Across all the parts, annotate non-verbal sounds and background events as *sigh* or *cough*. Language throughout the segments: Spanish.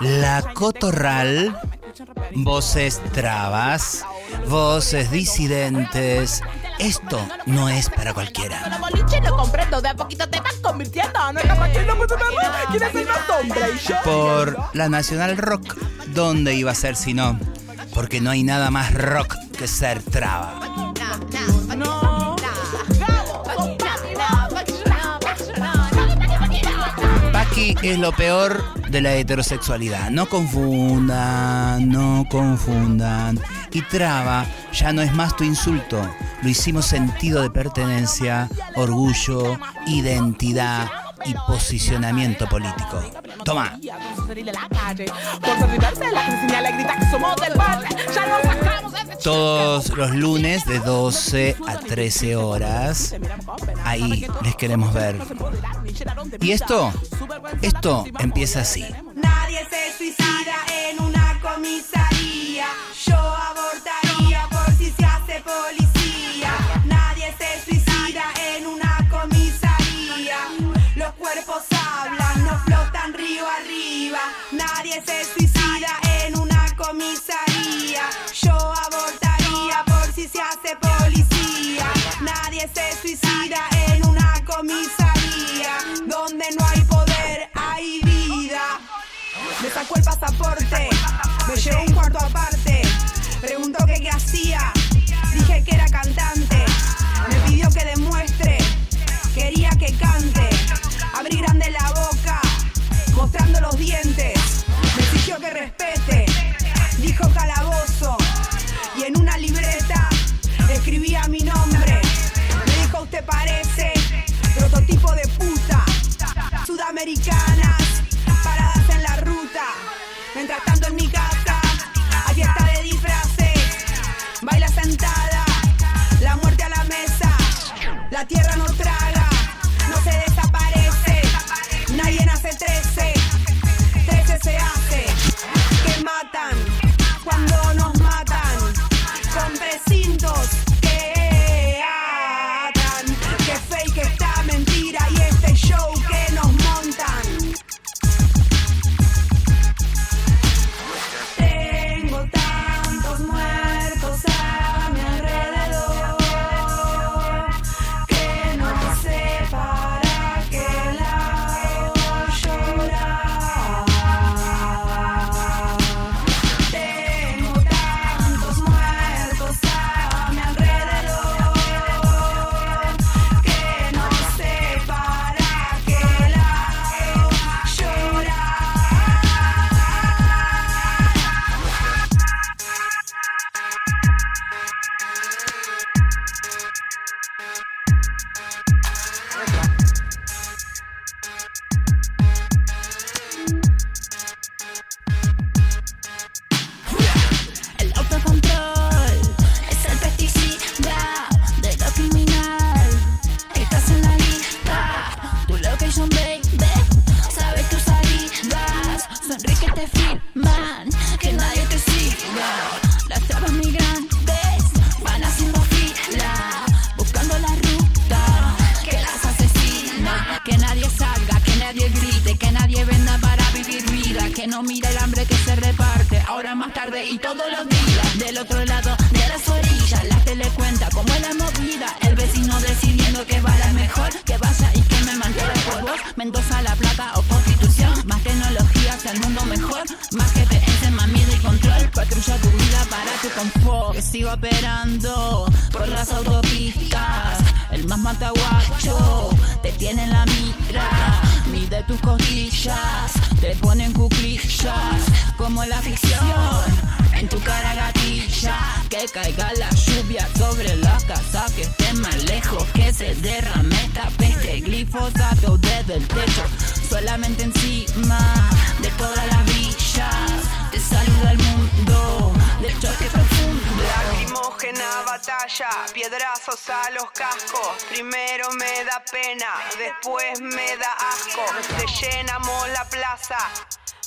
la cotorral, voces trabas, voces disidentes. Esto no es para cualquiera. Por la Nacional Rock, ¿dónde iba a ser si no? Porque no hay nada más rock que ser traba. Es lo peor de la heterosexualidad. No confundan, no confundan. Y traba ya no es más tu insulto. Lo hicimos sentido de pertenencia, orgullo, identidad y posicionamiento político. Toma. Todos los lunes de 12 a 13 horas, ahí les queremos ver. Y esto, esto empieza así. Nadie se suicida en una comisaría. Yo Me llevó un cuarto aparte. Preguntó que qué hacía. Dije que era cantante.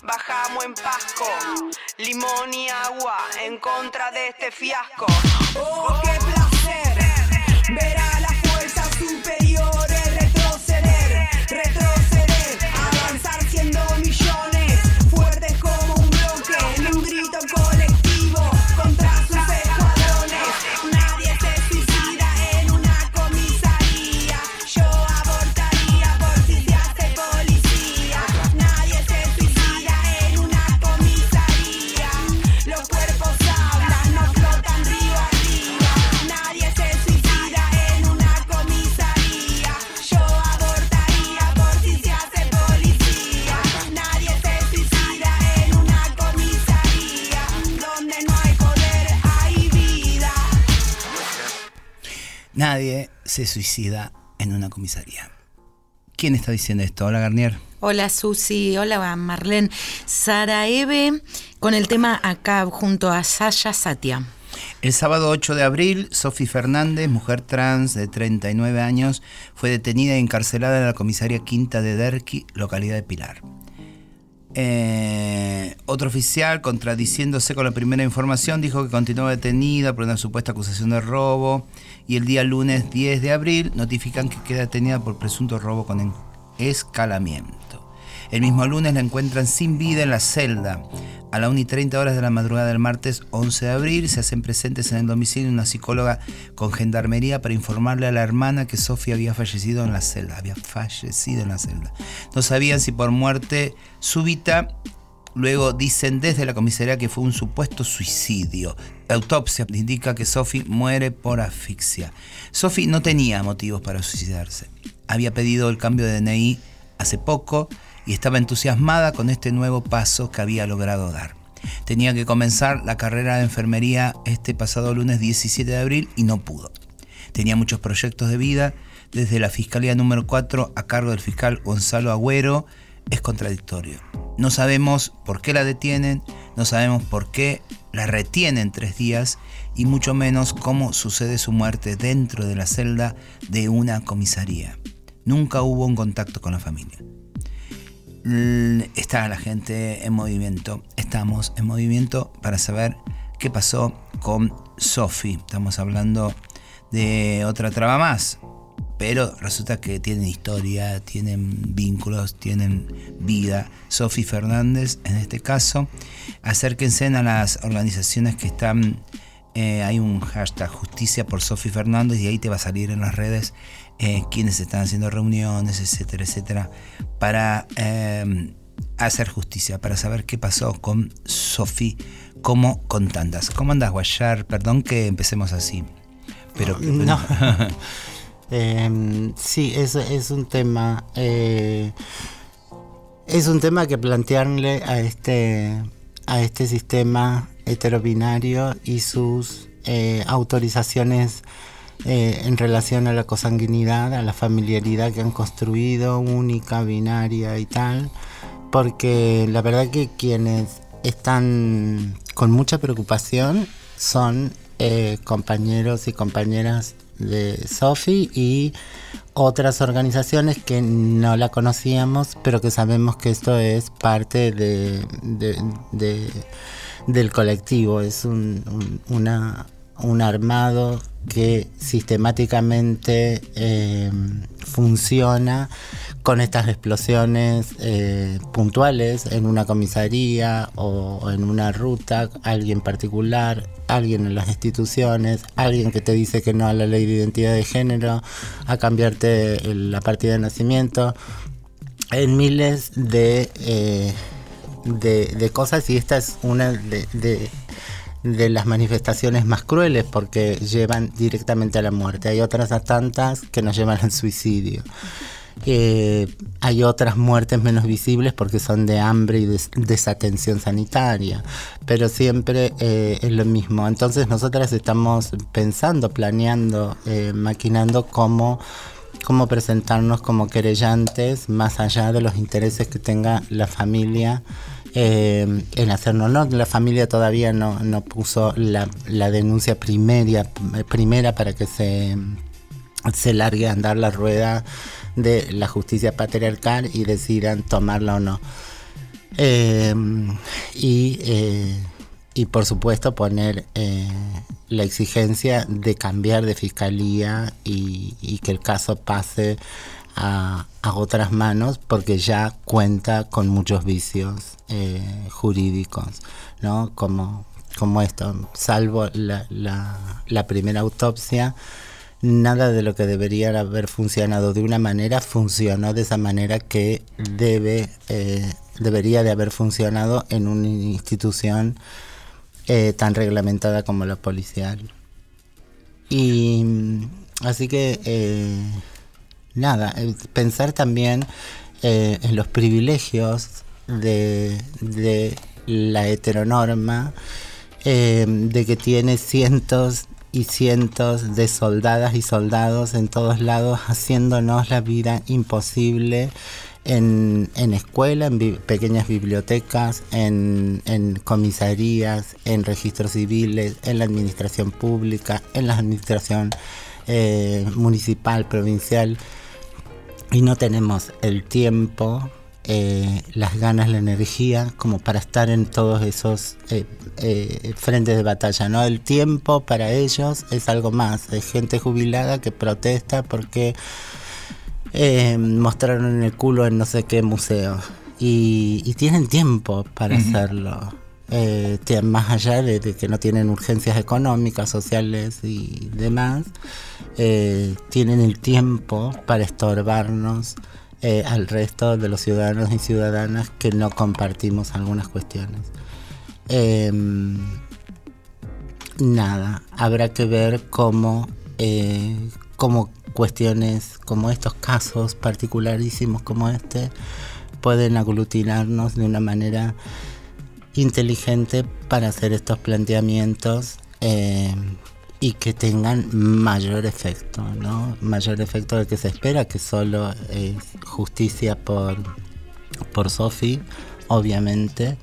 Bajamos en Pasco, limón y agua en contra de este fiasco. Oh, qué placer ver Nadie se suicida en una comisaría. ¿Quién está diciendo esto? Hola Garnier. Hola Susi, hola Marlene. Sara Eve con el tema acá junto a Sasha Satia. El sábado 8 de abril, Sofi Fernández, mujer trans de 39 años, fue detenida y encarcelada en la comisaría Quinta de Derqui, localidad de Pilar. Eh, otro oficial, contradiciéndose con la primera información, dijo que continuaba detenida por una supuesta acusación de robo y el día lunes 10 de abril notifican que queda detenida por presunto robo con escalamiento. El mismo lunes la encuentran sin vida en la celda. A la 1 y 30 horas de la madrugada del martes 11 de abril se hacen presentes en el domicilio una psicóloga con gendarmería para informarle a la hermana que Sofía había fallecido en la celda. Había fallecido en la celda. No sabían si por muerte súbita Luego dicen desde la comisaría que fue un supuesto suicidio. La autopsia indica que Sophie muere por asfixia. Sophie no tenía motivos para suicidarse. Había pedido el cambio de DNI hace poco y estaba entusiasmada con este nuevo paso que había logrado dar. Tenía que comenzar la carrera de enfermería este pasado lunes 17 de abril y no pudo. Tenía muchos proyectos de vida, desde la Fiscalía número 4 a cargo del fiscal Gonzalo Agüero, es contradictorio. No sabemos por qué la detienen, no sabemos por qué la retienen tres días y mucho menos cómo sucede su muerte dentro de la celda de una comisaría. Nunca hubo un contacto con la familia está la gente en movimiento. Estamos en movimiento para saber qué pasó con Sophie. Estamos hablando de otra traba más. Pero resulta que tienen historia, tienen vínculos, tienen vida. Sophie Fernández, en este caso, acérquense a las organizaciones que están. Eh, hay un hashtag justicia por Sophie Fernández y ahí te va a salir en las redes eh, quienes están haciendo reuniones, etcétera, etcétera, para eh, hacer justicia, para saber qué pasó con Sofi, como con tantas. ¿Cómo andas, Guayar? Perdón que empecemos así. Pero. No. *laughs* Em, sí, es, es un tema. Eh, es un tema que plantearle a este, a este sistema heterobinario y sus autorizaciones eh, en relación a la cosanguinidad, a la familiaridad que han construido, única, binaria y tal, porque la verdad que quienes están con mucha preocupación son eh, compañeros y compañeras de Sofi y otras organizaciones que no la conocíamos, pero que sabemos que esto es parte de, del colectivo, es un, una, un armado que sistemáticamente eh, funciona con estas explosiones eh, puntuales en una comisaría o, en una ruta, alguien particular, alguien en las instituciones, alguien que te dice que no a la ley de identidad de género, a cambiarte la partida de nacimiento, en miles de, eh, de, cosas. Y esta es una de de las manifestaciones más crueles porque llevan directamente a la muerte. Hay otras tantas que nos llevan al suicidio. Eh, hay otras muertes menos visibles porque son de hambre y desatención sanitaria, pero siempre eh, es lo mismo. Entonces nosotras estamos pensando, planeando, eh, maquinando cómo cómo presentarnos como querellantes más allá de los intereses que tenga la familia eh, en hacernos. No, la familia todavía no, no puso la, la denuncia primaria, primera para que se, se largue a andar la rueda de la justicia patriarcal y decidan tomarla o no. Eh, y, eh, y por supuesto poner eh, la exigencia de cambiar de fiscalía y que el caso pase a, otras manos porque ya cuenta con muchos vicios eh, jurídicos, ¿no? Como, como esto, salvo la, la, primera autopsia, nada de lo que debería haber funcionado de una manera funcionó de esa manera que debe, eh, debería de haber funcionado en una institución eh, tan reglamentada como la policial. Y así que nada, pensar también eh, en los privilegios de, la heteronorma, eh, de que tiene cientos y cientos de soldadas y soldados en todos lados haciéndonos la vida imposible en, en escuela, en pequeñas bibliotecas, en, en comisarías, en registros civiles, en la administración pública, en la administración eh, municipal, provincial y no tenemos el tiempo, eh, las ganas, la energía como para estar en todos esos eh, eh, frentes de batalla. ¿no? El tiempo para ellos es algo más, es gente jubilada que protesta porque eh, mostraron el culo en no sé qué museo y, y tienen tiempo para hacerlo. Eh, más allá de, de que no tienen urgencias económicas, sociales y demás, eh, tienen el tiempo para estorbarnos eh, al resto de los ciudadanos y ciudadanas que no compartimos algunas cuestiones. Em, nada, habrá que ver cómo, eh, cómo cuestiones como estos casos particularísimos como este pueden aglutinarnos de una manera inteligente para hacer estos planteamientos eh, y que tengan mayor efecto, ¿no? Mayor efecto del que se espera, que solo es justicia por, por Sofi, obviamente,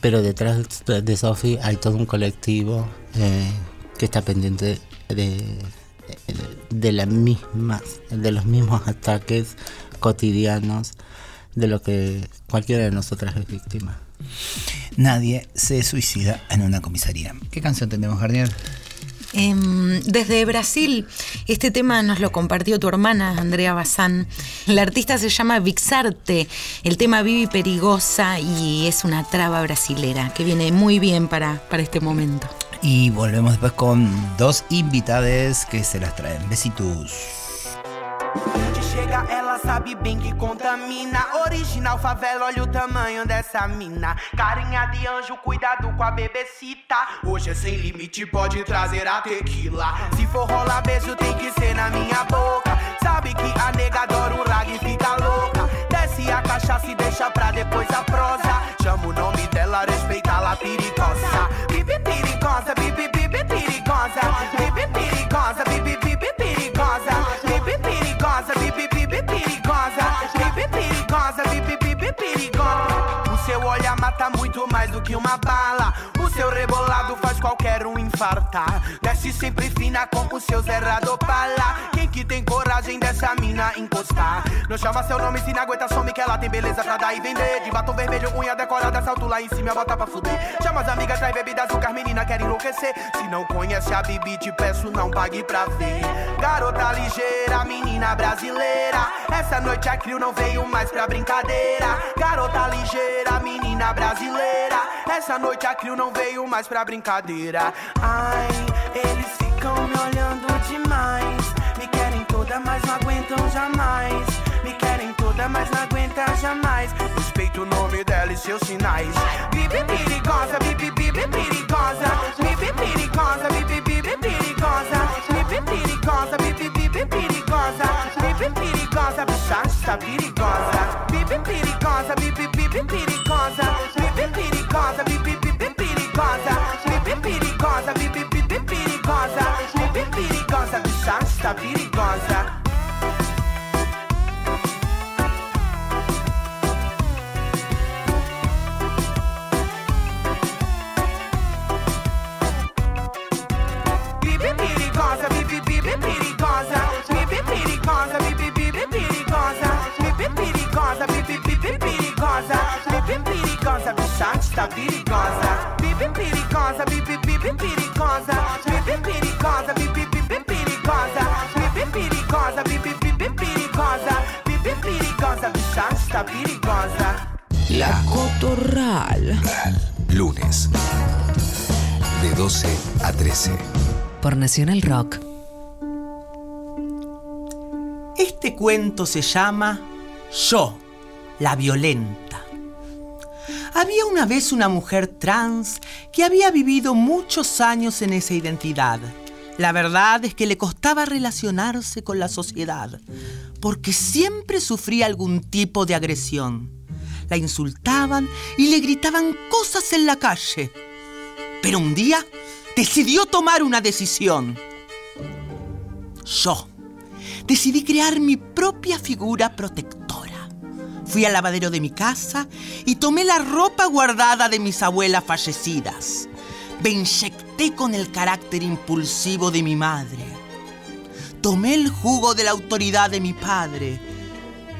pero detrás de Sofi hay todo un colectivo eh, que está pendiente de, de la misma, de los mismos ataques cotidianos de lo que cualquiera de nosotras es víctima. Nadie se suicida en una comisaría. ¿Qué canción tenemos, Garnier? Em, desde Brasil, este tema nos lo compartió tu hermana, Andrea Bazán. La artista se llama Vixarte, el tema Vivi Perigosa y es una traba brasilera que viene muy bien para, para este momento. Y volvemos después con dos invitades que se las traen. Besitos. Ela sabe bem que contamina. Original favela, olha o tamanho dessa mina. Carinha de anjo, cuidado com a bebecita. Hoje é sem limite, pode trazer a tequila. Se for rolar beijo, tem que ser na minha boca. Sabe que a nega adora um rag e fica louca. Desce a cachaça e deixa pra depois a prosa. Chama o nome dela, respeita a perigosa. Bibi perigosa, bibi bibi perigosa. Bibi perigosa, bibi bibi olhar mata muito mais do que uma bala. O seu rebolado faz qualquer um infartar. Desce sempre fina como o seu Zé Radopala. Quem que tem coragem dessa mina encostar? Não chama seu nome se não aguenta, some que ela tem beleza pra dar e vender. De batom vermelho, unha decorada, salto lá em cima, bota pra fuder. Chama as amigas, traz bebida, açúcar, menina quer enlouquecer. Se não conhece a Bibi, te peço, não pague pra ver. Garota ligeira, menina brasileira. Essa noite a Crio não veio mais pra brincadeira. Garota ligeira, menina brasileira. Essa noite a Crio não veio mais pra brincadeira. Ai, eles ficam me olhando demais. Me querem toda, mas não aguentam jamais. Me querem toda, mas não aguentam jamais. Respeito o nome dela e seus sinais. Bibi perigosa, bibi bibi perigosa. Bibi perigosa, bibi bibi perigosa. Bibi perigosa, bibi bibi perigosa. Bibi perigosa, bicha está perigosa. Bibi perigosa, bibi bibi perigosa. Bibi perigosa. Bibi perigosa, bibi bibi perigosa. Bibi perigosa, bicha está perigosa. Bibi perigosa, bibi bibi perigosa. Bibi perigosa, bibi bibi perigosa. Bibi perigosa, bibi bibi perigosa. Bibi La Cotorral. Lunes. De 12 a 13. Por Nacional Rock. Este cuento se llama Yo, la violenta. Había una vez una mujer trans que había vivido muchos años en esa identidad. La verdad es que le costaba relacionarse con la sociedad, porque siempre sufría algún tipo de agresión. La insultaban y le gritaban cosas en la calle. Pero un día decidió tomar una decisión. Yo decidí crear mi propia figura protectora. Fui al lavadero de mi casa y tomé la ropa guardada de mis abuelas fallecidas. Me inyecté con el carácter impulsivo de mi madre. Tomé el jugo de la autoridad de mi padre.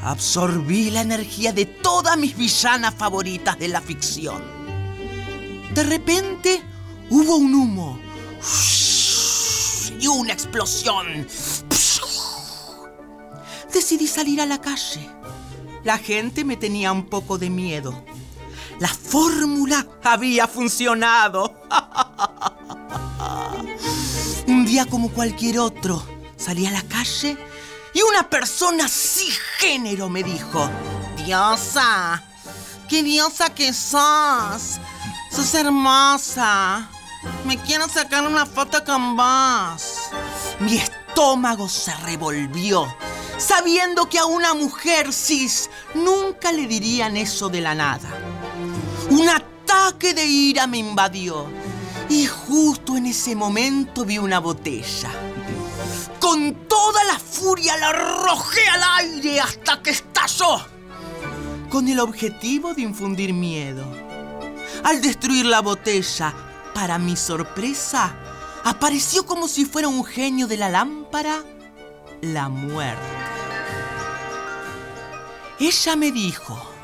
Absorbí la energía de todas mis villanas favoritas de la ficción. De repente hubo un humo y una explosión. Decidí salir a la calle. La gente me tenía un poco de miedo. La fórmula había funcionado. *laughs* Un día como cualquier otro, salí a la calle y una persona género me dijo, Diosa, qué diosa que sos. Sos hermosa. Me quiero sacar una foto con vos. Mi estómago se revolvió, sabiendo que a una mujer cis nunca le dirían eso de la nada. Un ataque de ira me invadió y justo en ese momento vi una botella. Con toda la furia la arrojé al aire hasta que estalló, con el objetivo de infundir miedo. Al destruir la botella, para mi sorpresa, apareció como si fuera un genio de la lámpara, la muerte. Ella me dijo,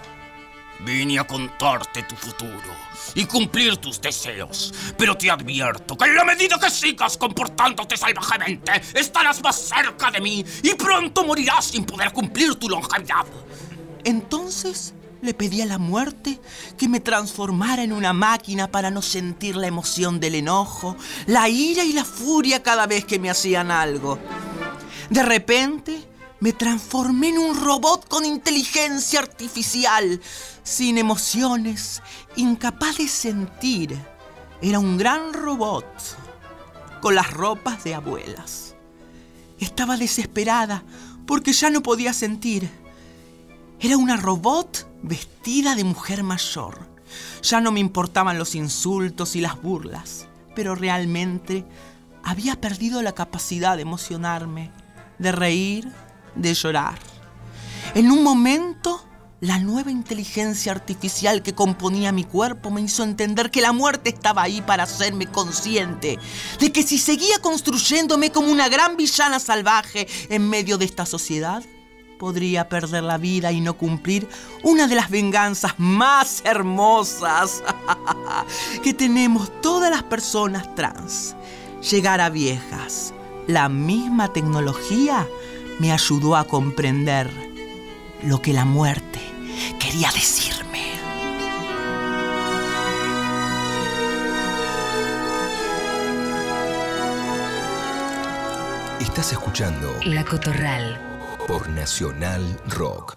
Vine a contarte tu futuro y cumplir tus deseos, pero te advierto que en la medida que sigas comportándote salvajemente, estarás más cerca de mí y pronto morirás sin poder cumplir tu longevidad. Entonces le pedí a la muerte que me transformara en una máquina para no sentir la emoción del enojo, la ira y la furia cada vez que me hacían algo. De repente me transformé en un robot con inteligencia artificial, sin emociones, incapaz de sentir. Era un gran robot, con las ropas de abuelas. Estaba desesperada porque ya no podía sentir. Era una robot vestida de mujer mayor. Ya no me importaban los insultos y las burlas, pero realmente había perdido la capacidad de emocionarme, de reír, de llorar. En un momento, la nueva inteligencia artificial que componía mi cuerpo me hizo entender que la muerte estaba ahí para hacerme consciente de que si seguía construyéndome como una gran villana salvaje en medio de esta sociedad, podría perder la vida y no cumplir una de las venganzas más hermosas *laughs* que tenemos todas las personas trans. Llegar a viejas. La misma tecnología me ayudó a comprender lo que la muerte quería decirme. Estás escuchando La Cotorral. por Nacional Rock.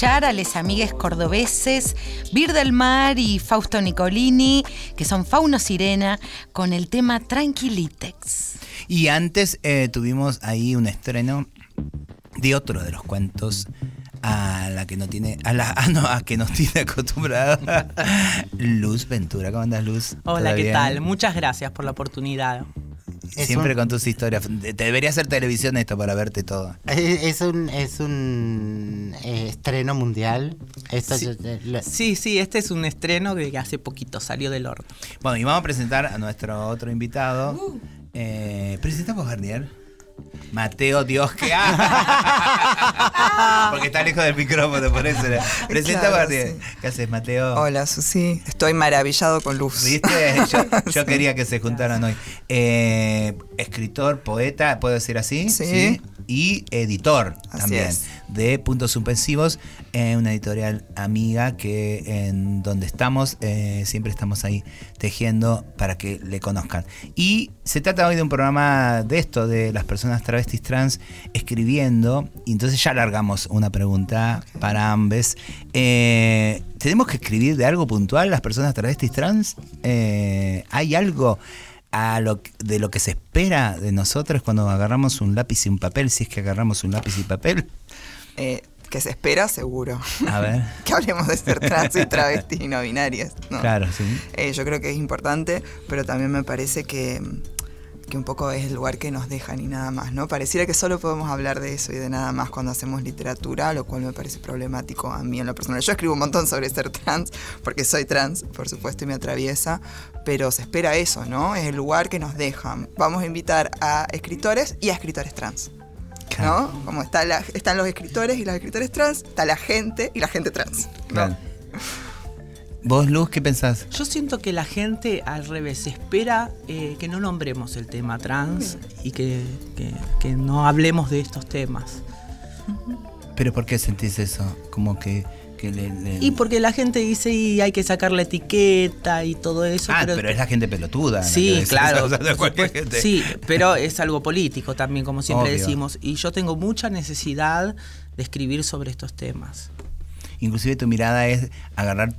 Escuchar a les amigues cordobeses Bir del Mar y Fausto Nicolini, que son Fauno Sirena, con el tema Tranquilitex. Y antes eh, tuvimos ahí un estreno de otro de los cuentos a la que no tiene a la *laughs* ah, no, a que nos tiene acostumbrada *laughs* Luz Ventura. ¿Cómo andas, Luz? Hola, ¿Todo ¿qué bien? tal? Muchas gracias por la oportunidad. Siempre con tus historias. Te debería hacer televisión esto para verte todo. Es, es un, es un eh, estreno mundial. Esto Sí. yo- eh, lo- Sí, sí, este es un estreno que hace poquito salió del horno. Bueno, y vamos a presentar a nuestro otro invitado. Eh, presentamos Garnier. Mateo Dios que ha. *laughs* Porque está lejos del micrófono, por eso. Presenta Claro. ¿Qué haces, Mateo? Hola, Susi. Estoy maravillado con Luz. ¿Viste? Yo, *laughs* yo quería que se juntaran hoy. Eh, escritor, poeta, ¿puedo decir así? Sí. Y editor Así también es. de Puntos Suspensivos, eh, una editorial amiga que en donde estamos eh, siempre estamos ahí tejiendo para que le conozcan. Y se trata hoy de un programa de esto, de las personas travestis trans escribiendo. Y entonces ya largamos una pregunta para ambes. Eh, ¿Tenemos que escribir de algo puntual las personas travestis trans? Eh, ¿Hay algo a lo, de lo que se espera de nosotros cuando agarramos un lápiz y un papel, si es que agarramos un lápiz y papel? Eh, que se espera, seguro. A ver. *laughs* que hablemos de ser trans y travestis y no binarias. ¿no? Claro, sí. Eh, yo creo que es importante, pero también me parece que, que un poco es el lugar que nos dejan y nada más, ¿no? Pareciera que solo podemos hablar de eso y de nada más cuando hacemos literatura, lo cual me parece problemático a mí en lo personal. Yo escribo un montón sobre ser trans, porque soy trans, por supuesto, y me atraviesa, pero se espera eso, ¿no? Es el lugar que nos dejan. Vamos a invitar a escritores y a escritores trans. ¿No? Como está la- están los escritores y las escritores trans, está la gente y la gente trans. Claro. ¿Vos, Luz, qué pensás? Yo siento que la gente al revés espera eh, que no nombremos el tema trans y que, que- que no hablemos de estos temas. ¿Pero por qué sentís eso? Como que, que le, le- Y porque la gente dice y hay que sacar la etiqueta y todo eso. Ah, pero, es la gente pelotuda. Sí, claro. *laughs* gente. Sí, pero es algo político también, como siempre Obvio. decimos. Y yo tengo mucha necesidad de escribir sobre estos temas. Inclusive tu mirada es agarrar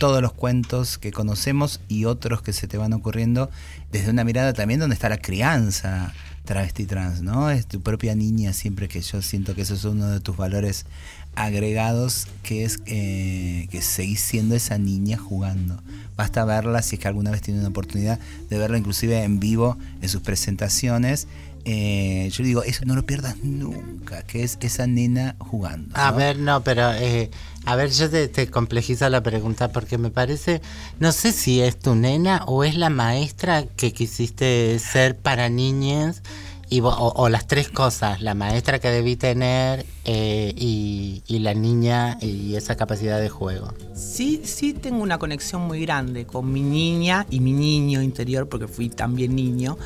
todos los cuentos que conocemos y otros que se te van ocurriendo desde una mirada también donde está la crianza travesti trans, ¿no? Es tu propia niña siempre que yo siento que eso es uno de tus valores agregados, que es eh, que seguís siendo esa niña jugando. Basta verla si es que alguna vez tiene una oportunidad de verla inclusive en vivo en sus presentaciones. Eh, yo digo, eso no lo pierdas nunca, que es esa nena jugando. A ver, no, pero eh, a ver, yo te, te complejizo la pregunta porque me parece, no sé si es tu nena o es la maestra que quisiste ser para niñas y, o, o las tres cosas, la maestra que debí tener eh, y, y la niña y esa capacidad de juego. Sí, sí tengo una conexión muy grande con mi niña y mi niño interior, porque fui también niño.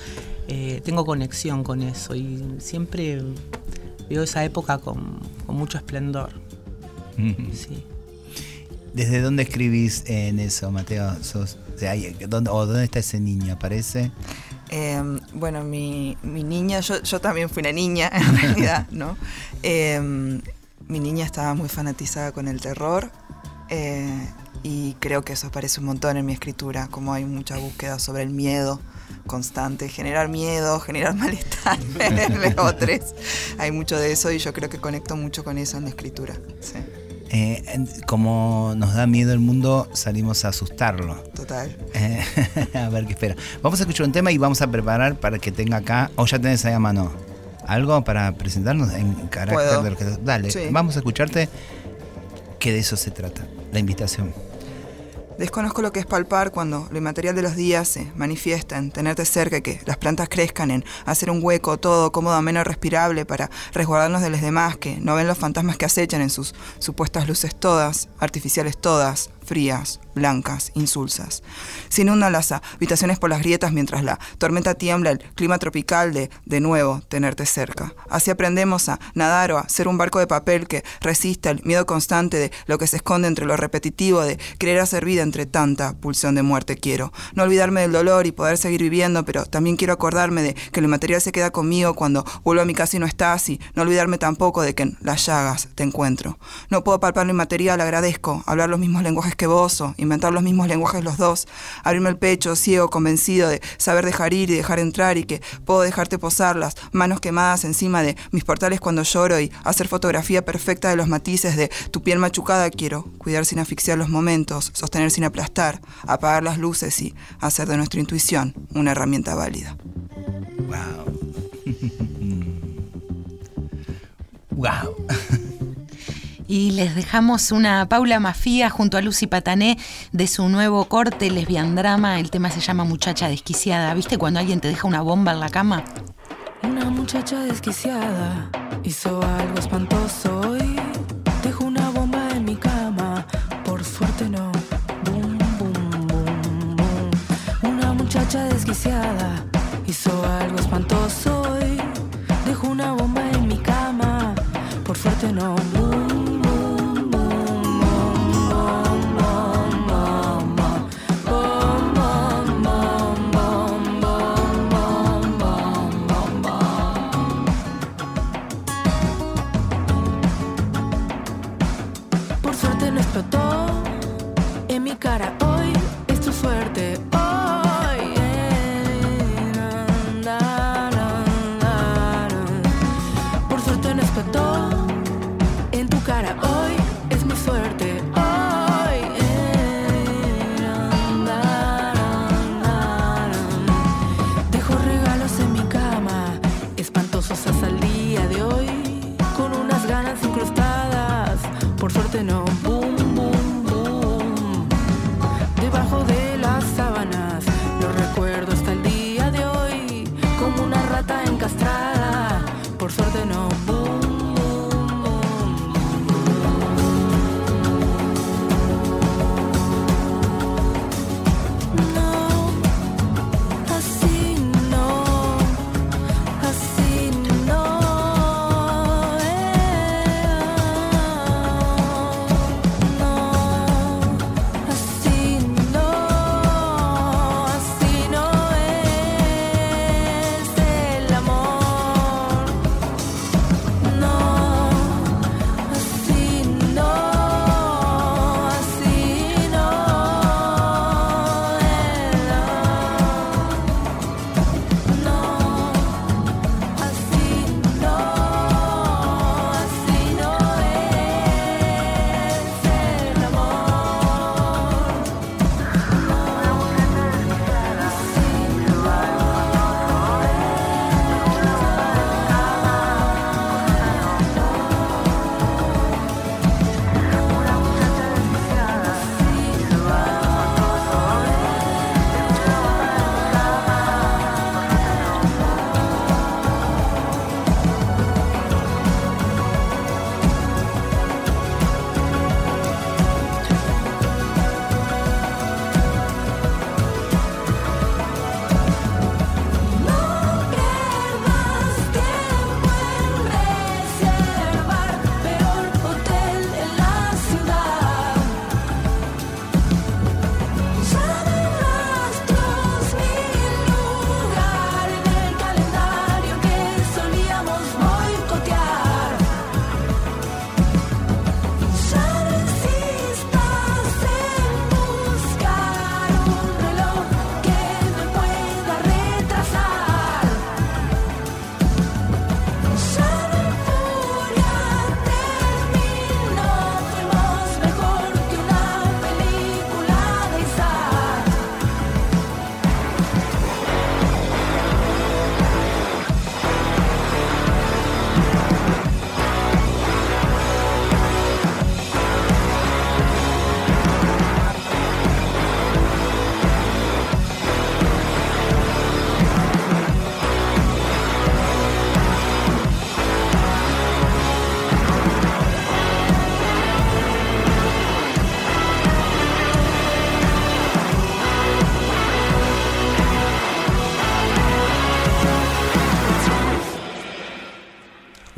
Eh, tengo conexión con eso y siempre veo esa época con, con mucho esplendor. Sí. ¿Desde dónde escribís en eso, Mateo? ¿Sos, o, sea, hay- ¿dónde, o dónde está ese niño? ¿Aparece? Eh, bueno, mi, niña, yo, yo también fui una niña *laughs* en realidad, ¿no? Eh, mi niña estaba muy fanatizada con el terror eh, y creo que eso aparece un montón en mi escritura, como hay mucha búsqueda sobre el miedo constante, generar miedo, generar *laughs* malestar *laughs* en los otros. Hay mucho de eso y yo creo que conecto mucho con eso en la escritura. sí. Eh, como nos da miedo el mundo, salimos a asustarlo. Total. Eh, *laughs* a ver qué espera. Vamos a escuchar un tema y vamos a preparar para que tenga acá, o ya tenés ahí a mano, algo para presentarnos en carácter Puedo. de lo que... Dale, Sí. vamos a escucharte, que de eso se trata, la invitación. Desconozco lo que es palpar cuando lo inmaterial de los días se manifiesta en tenerte cerca que las plantas crezcan, en hacer un hueco todo cómodo, menos respirable para resguardarnos de los demás que no ven los fantasmas que acechan en sus supuestas luces todas, artificiales todas, frías, blancas, insulsas. Se inundan las habitaciones por las grietas mientras la tormenta tiembla, el clima tropical de, de nuevo, tenerte cerca. Así aprendemos a nadar o a ser un barco de papel que resista el miedo constante de lo que se esconde entre lo repetitivo, de querer hacer vida entre tanta pulsión de muerte quiero. No olvidarme del dolor y poder seguir viviendo, pero también quiero acordarme de que lo material se queda conmigo cuando vuelvo a mi casa y no estás, y no olvidarme tampoco de que en las llagas te encuentro. No puedo palpar lo inmaterial, agradezco, hablar los mismos lenguajes que vos, o inventar los mismos lenguajes los dos, abrirme el pecho, ciego, convencido de saber dejar ir y dejar entrar y que puedo dejarte posar las manos quemadas encima de mis portales cuando lloro y hacer fotografía perfecta de los matices de tu piel machucada quiero, cuidar sin asfixiar los momentos, sostener sin aplastar, apagar las luces y hacer de nuestra intuición una herramienta válida. Wow. *laughs* Y les dejamos una Paula Mafía junto a Lucy Patané de su nuevo corte Lesbian Drama. El tema se llama Muchacha Desquiciada. ¿Viste cuando alguien te deja una bomba en la cama? Una muchacha desquiciada hizo algo espantoso y dejó una bomba en mi cama. Por suerte no. Boom, boom, boom, boom. Una muchacha desquiciada hizo algo espantoso y dejó una bomba en mi cama. Por suerte no.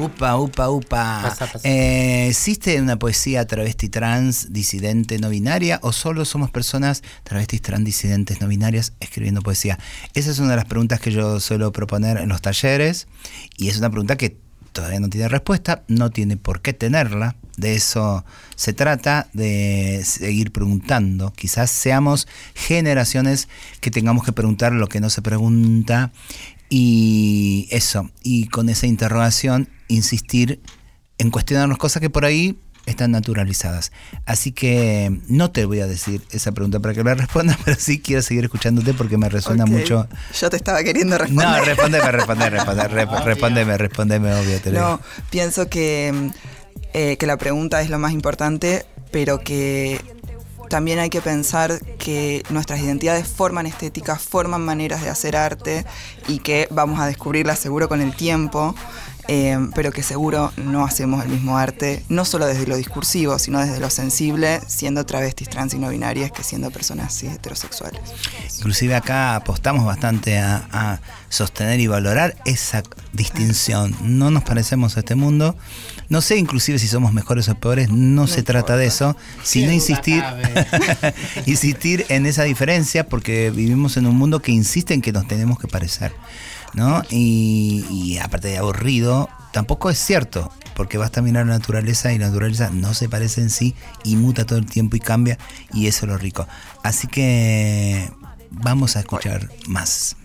Upa, upa, upa. Pasa, pasa. Eh, ¿Existe una poesía travesti trans disidente no binaria o solo somos personas travestis trans disidentes no binarias escribiendo poesía? Esa es una de las preguntas que yo suelo proponer en los talleres y es una pregunta que todavía no tiene respuesta, no tiene por qué tenerla. De eso se trata, de seguir preguntando. Quizás seamos generaciones que tengamos que preguntar lo que no se pregunta y eso, y con esa interrogación insistir en cuestionarnos cosas que por ahí están naturalizadas. Así que no te voy a decir esa pregunta para que la respondas, *laughs* pero sí quiero seguir escuchándote porque me resuena mucho. Yo te estaba queriendo responder. *laughs* No, respóndeme, respóndeme, respóndeme, *laughs* respóndeme, respóndeme, obvio, te No, pienso que, eh, que la pregunta es lo más importante, pero que también hay que pensar que nuestras identidades forman estéticas, forman maneras de hacer arte y que vamos a descubrirlas seguro con el tiempo. Eh, pero que seguro no hacemos el mismo arte, no solo desde lo discursivo, sino desde lo sensible, siendo travestis trans y no binarias que siendo personas cis heterosexuales. Inclusive acá apostamos bastante a, a sostener y valorar esa distinción. No nos parecemos a este mundo. No sé inclusive si somos mejores o peores, no, se trata de eso, sino insistir, *laughs* insistir en esa diferencia porque vivimos en un mundo que insiste en que nos tenemos que parecer. ¿No? Y, y aparte de aburrido, tampoco es cierto, porque basta mirar la naturaleza y la naturaleza no se parece en sí y muta todo el tiempo y cambia y eso es lo rico. Así que vamos a escuchar más.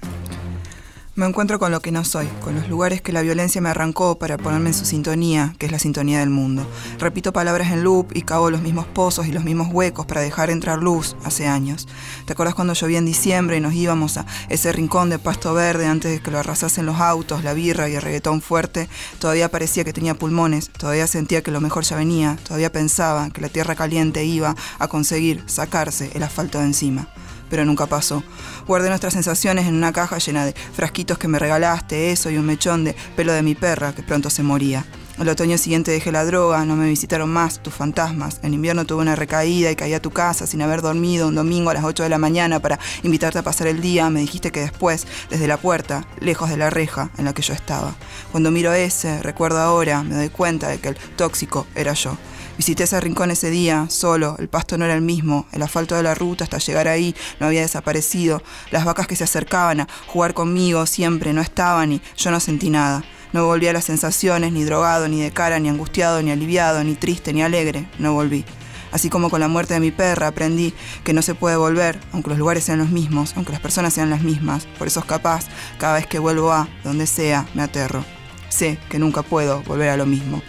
Me encuentro con lo que no soy, con los lugares que la violencia me arrancó para ponerme en su sintonía, que es la sintonía del mundo. Repito palabras en loop y cavo los mismos pozos y los mismos huecos para dejar entrar luz hace años. ¿Te acuerdas cuando llovía en diciembre y nos íbamos a ese rincón de pasto verde antes de que lo arrasasen los autos, la birra y el reggaetón fuerte? Todavía parecía que tenía pulmones, todavía sentía que lo mejor ya venía, todavía pensaba que la tierra caliente iba a conseguir sacarse el asfalto de encima pero nunca pasó. Guardé nuestras sensaciones en una caja llena de frasquitos que me regalaste, eso y un mechón de pelo de mi perra que pronto se moría. El otoño siguiente dejé la droga, no me visitaron más tus fantasmas. En invierno tuve una recaída y caí a tu casa sin haber dormido un domingo a las 8 de la mañana para invitarte a pasar el día. Me dijiste que después, desde la puerta, lejos de la reja en la que yo estaba. Cuando miro ese, recuerdo ahora, me doy cuenta de que el tóxico era yo. Visité ese rincón ese día, solo, el pasto no era el mismo, el asfalto de la ruta hasta llegar ahí no había desaparecido, las vacas que se acercaban a jugar conmigo siempre no estaban y yo no sentí nada. No volví a las sensaciones, ni drogado, ni de cara, ni angustiado, ni aliviado, ni triste, ni alegre, no volví. Así como con la muerte de mi perra aprendí que no se puede volver, aunque los lugares sean los mismos, aunque las personas sean las mismas. Por eso es capaz, cada vez que vuelvo a donde sea, me aterro. Sé que nunca puedo volver a lo mismo.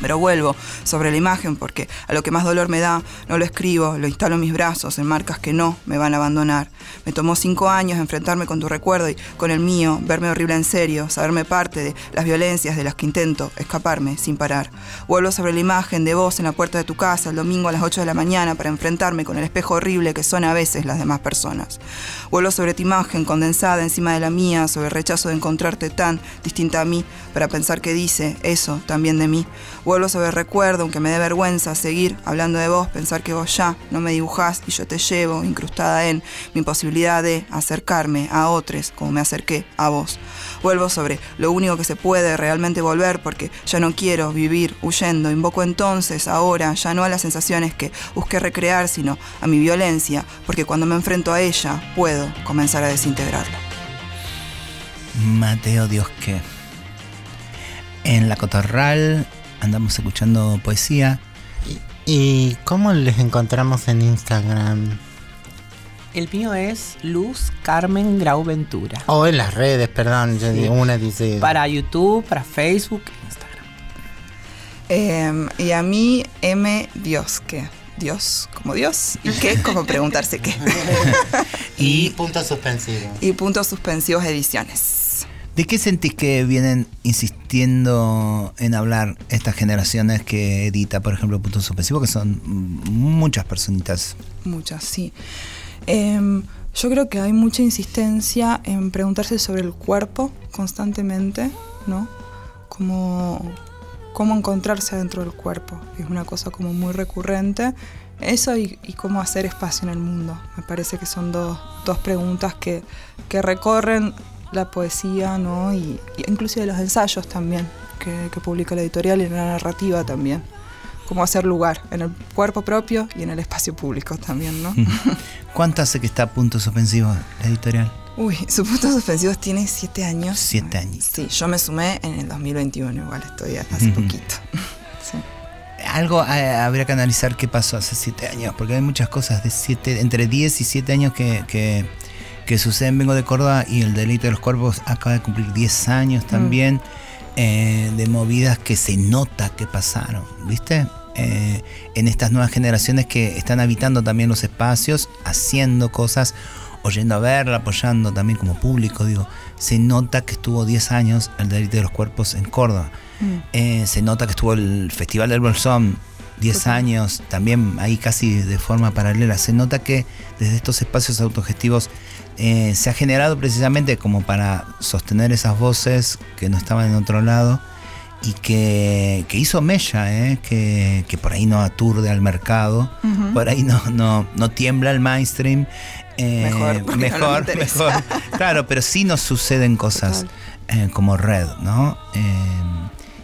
Pero vuelvo sobre la imagen porque a lo que más dolor me da, no lo escribo, lo instalo en mis brazos, en marcas que no me van a abandonar. Me tomó cinco años enfrentarme con tu recuerdo y con el mío, verme horrible en serio, saberme parte de las violencias de las que intento escaparme sin parar. Vuelvo sobre la imagen de vos en la puerta de tu casa el domingo a las 8 de la mañana para enfrentarme con el espejo horrible que son a veces las demás personas. Vuelvo sobre tu imagen condensada encima de la mía, sobre el rechazo de encontrarte tan distinta a mí, para pensar que dice eso también de mí. Vuelvo sobre recuerdo, aunque me dé vergüenza seguir hablando de vos, pensar que vos ya no me dibujás y yo te llevo incrustada en mi posibilidad de acercarme a otros como me acerqué a vos. Vuelvo sobre lo único que se puede realmente volver porque ya no quiero vivir huyendo. Invoco entonces, ahora, ya no a las sensaciones que busqué recrear, sino a mi violencia, porque cuando me enfrento a ella puedo comenzar a desintegrarla. Mateo Dios que. En la cotorral andamos escuchando poesía. ¿Y cómo les encontramos en Instagram? El mío es Luz Carmen Grau Ventura. O en las redes, perdón, yo Sí. digo, una dice... Para YouTube, para Facebook, Instagram. Eh, y a mí, M. Dios, ¿qué? Dios como Dios y qué *laughs* como preguntarse qué. *laughs* y puntos suspensivos. Y puntos suspensivos ediciones. ¿De qué sentís que vienen insistiendo en hablar estas generaciones que edita, por ejemplo, Punto Suspensivo, que son muchas personitas? Muchas, sí. Em, yo creo que hay mucha insistencia en preguntarse sobre el cuerpo constantemente, ¿no? Como cómo encontrarse dentro del cuerpo. Es una cosa como muy recurrente. Eso y, y cómo hacer espacio en el mundo. Me parece que son dos, dos preguntas que, que recorren la poesía, ¿no? Y, y inclusive los ensayos también. que, que publica la editorial y en la narrativa también. Cómo hacer lugar en el cuerpo propio y en el espacio público también, ¿no? ¿Cuánto hace que está a punto suspensivo la editorial? Uy, su punto suspensivos tiene siete años. Siete años. Sí, yo me sumé en el 2021, igual estoy hace poquito. *laughs* Sí. Algo eh, habría que analizar qué pasó hace siete años, porque hay muchas cosas de siete, entre 10 y 7 años que, que, que suceden. Vengo de Córdoba y el delito de los cuerpos acaba de cumplir 10 años también, eh, de movidas que se nota que pasaron, ¿viste? Eh, en estas nuevas generaciones que están habitando también los espacios, haciendo cosas, oyendo a verla, apoyando también como público, digo, se nota que estuvo 10 años el delito de los cuerpos en Córdoba. Eh, se nota que estuvo el Festival del Bolsón 10 años, también ahí casi de forma paralela. Se nota que desde estos espacios autogestivos eh, se ha generado precisamente como para sostener esas voces que no estaban en otro lado y que, que hizo mella, eh, que, que por ahí no aturde al mercado, por ahí no, no, no tiembla el mainstream. eh, Mejor, no mejor, mejor. Claro, pero sí nos suceden cosas como red, ¿no?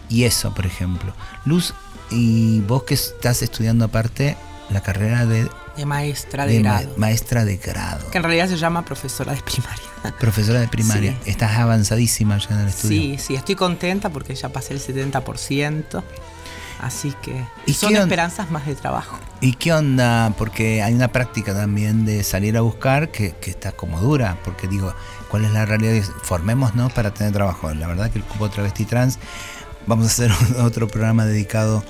Y eso, por ejemplo. Luz, y vos que estás estudiando aparte la carrera de, De maestra de, de ma- grado. maestra de grado, Que en realidad se llama profesora de primaria. *laughs* profesora de primaria. Sí. Estás avanzadísima ya en el estudio. Sí, sí, estoy contenta porque ya pasé el 70%. Así que ¿Y son esperanzas más de trabajo. ¿Y qué onda? Porque hay una práctica también de salir a buscar que, que está como dura, porque digo, ¿cuál es la realidad? Formémonos para tener trabajo. La verdad que el cupo travesti trans, vamos a hacer *laughs* otro programa dedicado,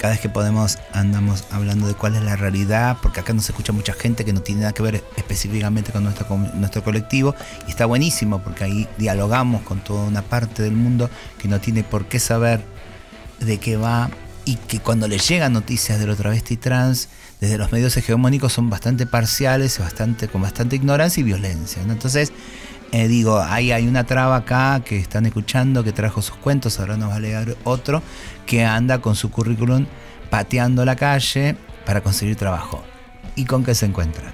cada vez que podemos andamos hablando de cuál es la realidad, porque acá nos escucha mucha gente que no tiene nada que ver específicamente con nuestro, nuestro colectivo, y está buenísimo porque ahí dialogamos con toda una parte del mundo que no tiene por qué saber de qué va y que cuando le llegan noticias de lo travesti trans desde los medios hegemónicos son bastante parciales bastante con bastante ignorancia y violencia entonces eh, digo ahí hay una traba acá que están escuchando que trajo sus cuentos ahora nos va a leer otro que anda con su currículum pateando la calle para conseguir trabajo. Y con qué se encuentra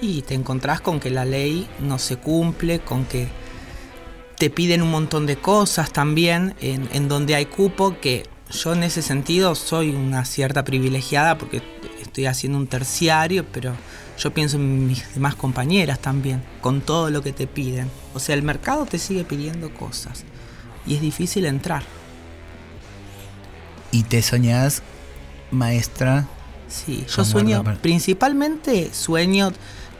Y te encontrás con que la ley no se cumple, con que te piden un montón de cosas también en, en donde hay cupo, que yo en ese sentido soy una cierta privilegiada porque estoy haciendo un terciario, pero yo pienso en mis demás compañeras también, con todo lo que te piden. O sea, el mercado te sigue pidiendo cosas y es difícil entrar. y te soñás maestra Sí, yo sueño, principalmente sueño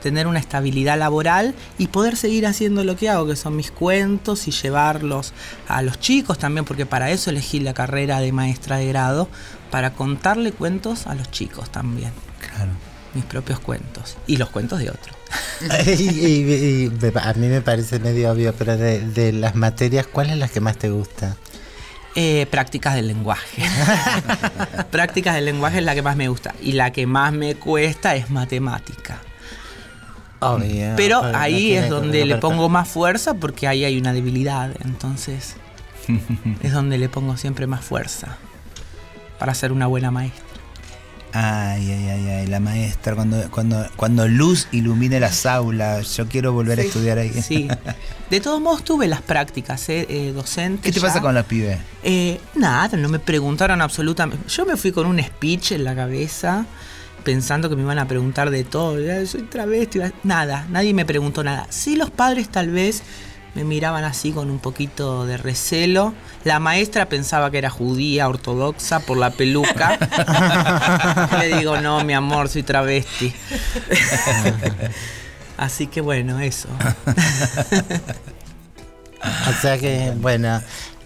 tener una estabilidad laboral y poder seguir haciendo lo que hago, que son mis cuentos y llevarlos a los chicos también, porque para eso elegí la carrera de maestra de grado, para contarle cuentos a los chicos también. Claro. Mis propios cuentos y los cuentos de otros. *laughs* y, y- y a mí me parece medio obvio, pero de, de las materias, ¿cuál es la que más te gusta? Eh, prácticas del lenguaje. *laughs* prácticas del lenguaje es la que más me gusta. Y la que más me cuesta es matemática. Obvio, Pero obvio, ahí es donde le pongo más fuerza porque ahí hay una debilidad. Entonces *laughs* es donde le pongo siempre más fuerza para ser una buena maestra. Ay, ay, ay, ay, la maestra, cuando, cuando, cuando luz ilumine las aulas, yo quiero volver a estudiar ahí. Sí. *laughs* De todos modos tuve las prácticas eh, eh, docentes. ¿Qué te ya. pasa con los pibes? Eh, nada, no me preguntaron absolutamente. Yo me fui con un speech en la cabeza pensando que me iban a preguntar de todo. Soy travesti. Nada, nadie me preguntó nada. Sí, los padres tal vez me miraban así con un poquito de recelo. La maestra pensaba que era judía, ortodoxa, por la peluca. *laughs* Le digo, no, mi amor, soy travesti. *laughs* Así que bueno, eso. *laughs* O sea que, bueno,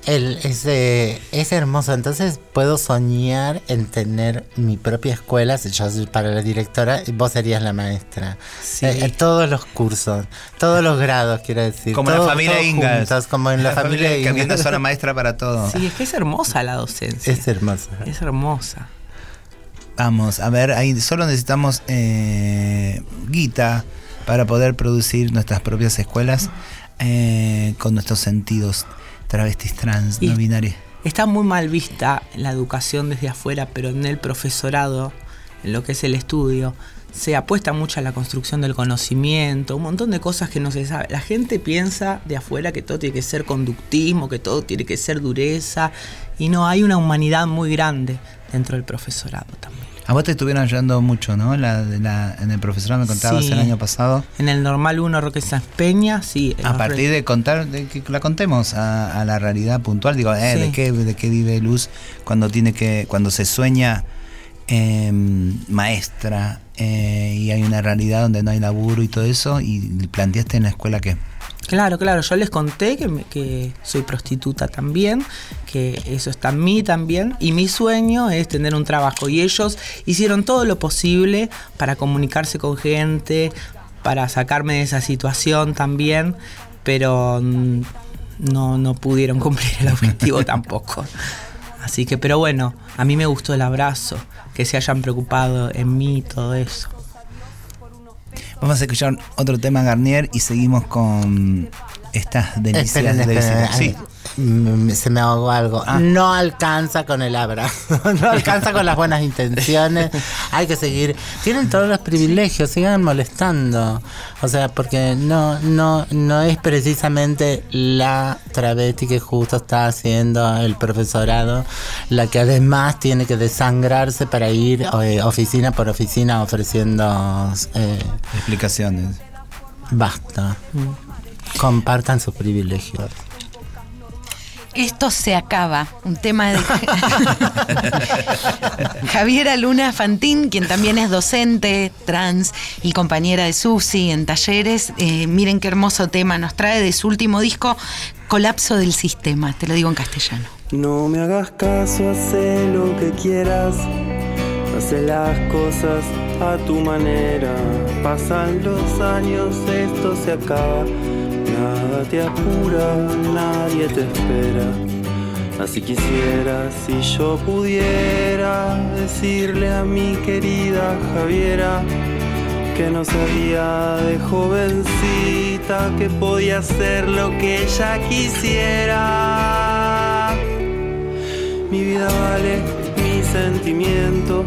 el, es, eh, es hermoso. Entonces puedo soñar en tener mi propia escuela. Si yo soy para la directora, y vos serías la maestra. Eh, eh, todos los cursos, todos los grados, quiero decir. Como la familia Ingalls. juntos, como en la, familia, que había una Ingalls. sola maestra para todo. Sí, es que es hermosa la docencia. Es hermosa. Es hermosa. Vamos, a ver, ahí solo necesitamos eh, guita para poder producir nuestras propias escuelas eh, con nuestros sentidos travestis trans, Y- no. Está muy mal vista la educación desde afuera, pero en el profesorado, en lo que es el estudio, se apuesta mucho a la construcción del conocimiento, un montón de cosas que no se sabe. La gente piensa de afuera que todo tiene que ser conductismo, que todo tiene que ser dureza, y no, hay una humanidad muy grande dentro del profesorado también. A vos te estuvieron ayudando mucho, ¿no? La, la- en el profesorado me contabas Sí. el año pasado. En el normal 1 Roque Sáenz Peña, sí. A partir de contar, de que la contemos a, a la realidad puntual, digo, eh, Sí. ¿de, qué, ¿de qué vive Luz cuando tiene que, cuando se sueña eh, maestra eh, y hay una realidad donde no hay laburo y todo eso y planteaste en la escuela que Claro, claro, yo les conté que, me- que soy prostituta también, que eso está en mí también, y mi sueño es tener un trabajo. Y ellos hicieron todo lo posible para comunicarse con gente, para sacarme de esa situación también, pero no, no pudieron *laughs* cumplir el objetivo *laughs* tampoco. Así que, pero bueno, a mí me gustó el abrazo, que se hayan preocupado en mí y todo eso. Vamos a escuchar otro tema Garnier y seguimos con estas delicias Esperen, de visita. Sí. Mm, se me ahogó algo. Ah. No alcanza con el abrazo, *laughs* no alcanza con las buenas intenciones. Hay que seguir. Tienen todos los privilegios, sigan molestando. O sea, porque no, no, no es precisamente la travesti que justo está haciendo el profesorado la que además tiene que desangrarse para ir eh, oficina por oficina ofreciendo eh, explicaciones. Basta. Compartan sus privilegios. Esto se acaba. Un tema de *laughs* Javiera Luna Fantín, quien también es docente trans y compañera de Susi en talleres. Eh, miren qué hermoso tema nos trae de su último disco, Colapso del Sistema. Te lo digo en castellano. No me hagas caso, hace lo que quieras. Hace las cosas a tu manera. Pasan los años, esto se acaba. Nada te apura, nadie te espera. Así quisiera si yo pudiera decirle a mi querida Javiera que no sabía de jovencita que podía hacer lo que ella quisiera. Mi vida vale mi sentimiento,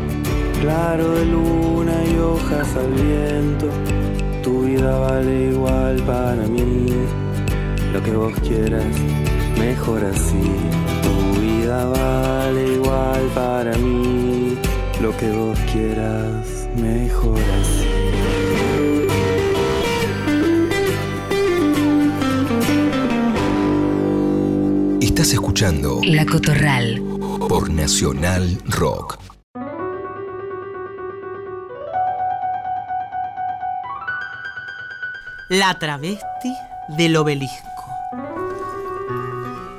claro de luna y hojas al viento. Tu vida vale igual para mí, lo que vos quieras, mejor así. Tu vida vale igual para mí, lo que vos quieras, mejor así. Estás escuchando La Cotorral. por Nacional Rock. La travesti del obelisco.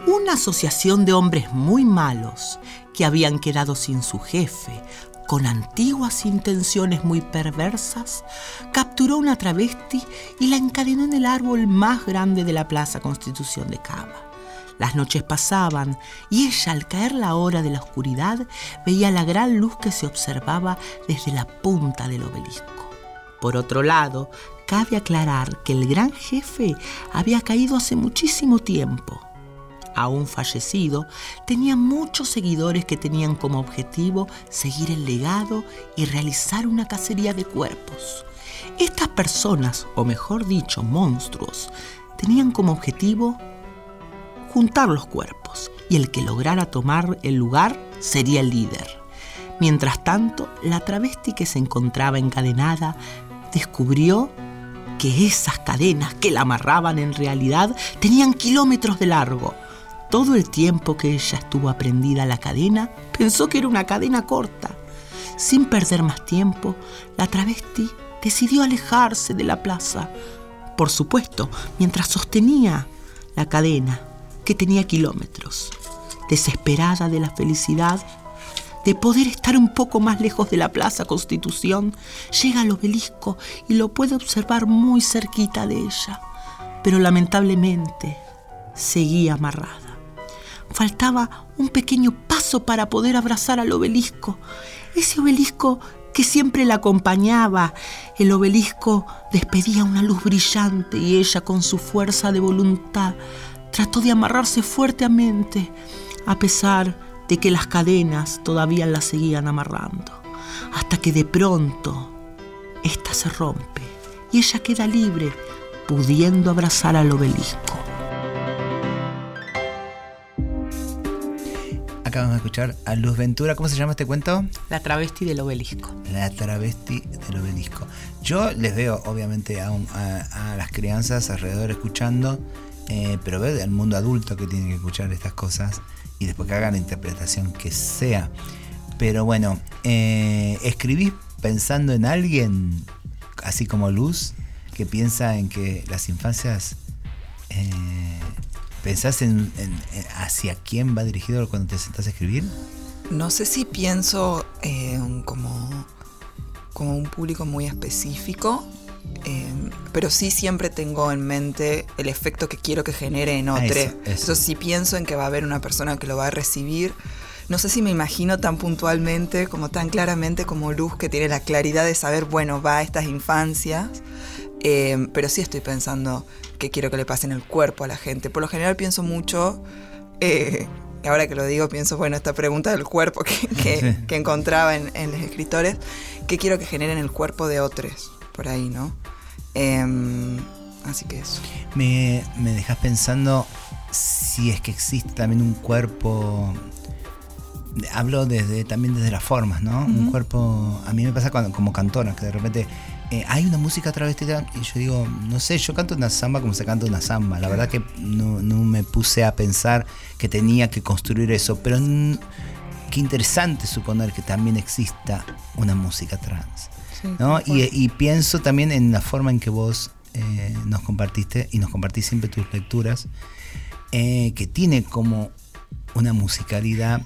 Una asociación de hombres muy malos que habían quedado sin su jefe, con antiguas intenciones muy perversas, capturó una travesti y la encadenó en el árbol más grande de la Plaza Constitución de Cava. Las noches pasaban y ella, al caer la hora de la oscuridad, veía la gran luz que se observaba desde la punta del obelisco. Por otro lado, cabe aclarar que el gran jefe había caído hace muchísimo tiempo. Aún fallecido, tenía muchos seguidores que tenían como objetivo seguir el legado y realizar una cacería de cuerpos. Estas personas, o mejor dicho, monstruos, tenían como objetivo juntar los cuerpos y el que lograra tomar el lugar sería el líder. Mientras tanto, la travesti que se encontraba encadenada descubrió que esas cadenas que la amarraban en realidad tenían kilómetros de largo. Todo el tiempo que ella estuvo aprendida a la cadena, pensó que era una cadena corta. Sin perder más tiempo, la travesti decidió alejarse de la plaza. Por supuesto, mientras sostenía la cadena, que tenía kilómetros. Desesperada de la felicidad de poder estar un poco más lejos de la Plaza Constitución, llega al obelisco y lo puede observar muy cerquita de ella. Pero lamentablemente seguía amarrada. Faltaba un pequeño paso para poder abrazar al obelisco. Ese obelisco que siempre la acompañaba. El obelisco despedía una luz brillante y ella con su fuerza de voluntad trató de amarrarse fuertemente, a pesar de que las cadenas todavía la seguían amarrando, hasta que de pronto esta se rompe y ella queda libre, pudiendo abrazar al obelisco. Acabamos de escuchar a Luz Ventura. ¿Cómo se llama este cuento? La travesti del obelisco. La travesti del obelisco. Yo les veo, obviamente, a, un- a- a las crianzas alrededor escuchando, eh, pero veo al mundo adulto que tiene que escuchar estas cosas y después que hagan la interpretación que sea. Pero bueno, eh, ¿escribís pensando en alguien, así como Luz, que piensa en que las infancias... eh, ¿Pensás en, hacia quién va dirigido cuando te sentás a escribir? No sé si pienso eh, como, como un público muy específico, eh, pero sí siempre tengo en mente el efecto que quiero que genere en otro. eso, sí pienso en que va a haber una persona que lo va a recibir. No sé si me imagino tan puntualmente, como tan claramente como Luz, que tiene la claridad de saber, bueno, va a estas infancias. Eh, pero sí estoy pensando que quiero que le pasen el cuerpo a la gente. Por lo general pienso mucho, eh, ahora que lo digo, pienso, bueno, esta pregunta del cuerpo que, que- Sí. que encontraba en, en los escritores, que quiero que generen el cuerpo de otros, por ahí, ¿no? Em, así que eso. Me, me dejas pensando si es que existe también un cuerpo. Hablo desde también desde las formas, ¿no? Un cuerpo. A mí me pasa cuando, como cantora, que de repente eh, hay una música travesti y yo digo, no sé, yo canto una samba como se canta una samba. La verdad que no, no me puse a pensar que tenía que construir eso, pero qué interesante suponer que también exista una música trans. ¿no? Y, y pienso también en la forma en que vos eh, nos compartiste y nos compartís siempre tus lecturas, eh, que tiene como una musicalidad,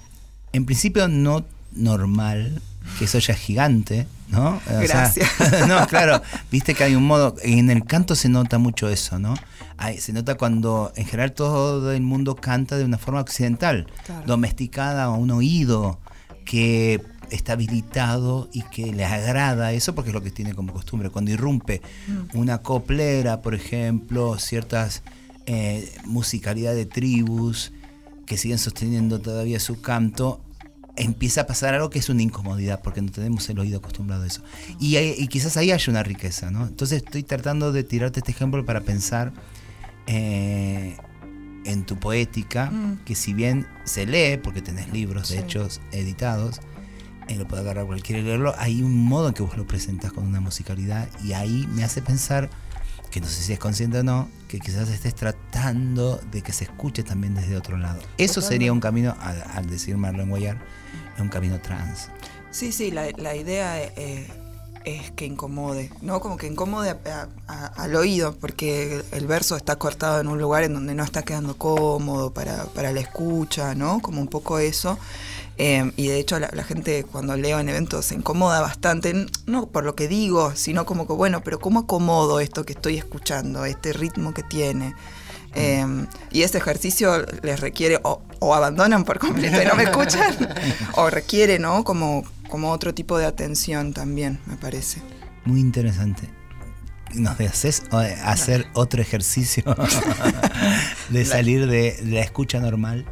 en principio no normal, que eso ya es gigante, ¿no? O sea, Gracias. *laughs* no, claro, viste que hay un modo, en el canto se nota mucho eso, ¿no? Se nota cuando en general todo el mundo canta de una forma occidental, Claro. domesticada a un oído que está habilitado y que le agrada eso porque es lo que tiene como costumbre. Cuando irrumpe Mm. una coplera, por ejemplo, ciertas eh, musicalidad de tribus que siguen sosteniendo todavía su canto, empieza a pasar algo que es una incomodidad porque no tenemos el oído acostumbrado a eso. Y, hay- y quizás ahí haya una riqueza, ¿no? Entonces estoy tratando de tirarte este ejemplo para pensar eh, en tu poética, Mm. que si bien se lee, porque tenés libros de Sí. hechos editados, eh, lo puede agarrar cualquiera y leerlo, hay un modo en que vos lo presentas con una musicalidad y ahí me hace pensar, que no sé si es consciente o no, que quizás estés tratando de que se escuche también desde otro lado. Eso sería un camino, al, al decir Marlon Guayar, es un camino trans. Sí, sí, la, la idea eh, es que incomode, ¿no? Como que incomode a- a- al oído, porque el verso está cortado en un lugar en donde no está quedando cómodo para, para la escucha, ¿no? Como un poco eso. Eh, y de hecho la, la gente cuando leo en eventos se incomoda bastante, no por lo que digo, sino como que, bueno, pero ¿cómo acomodo esto que estoy escuchando, este ritmo que tiene? Eh, y ese ejercicio les requiere o, o abandonan por completo y no me escuchan, *laughs* o requiere, ¿no? Como, como otro tipo de atención también, me parece. Muy interesante. ¿Nos haces eh, hacer otro ejercicio *laughs* de salir de, de la escucha normal?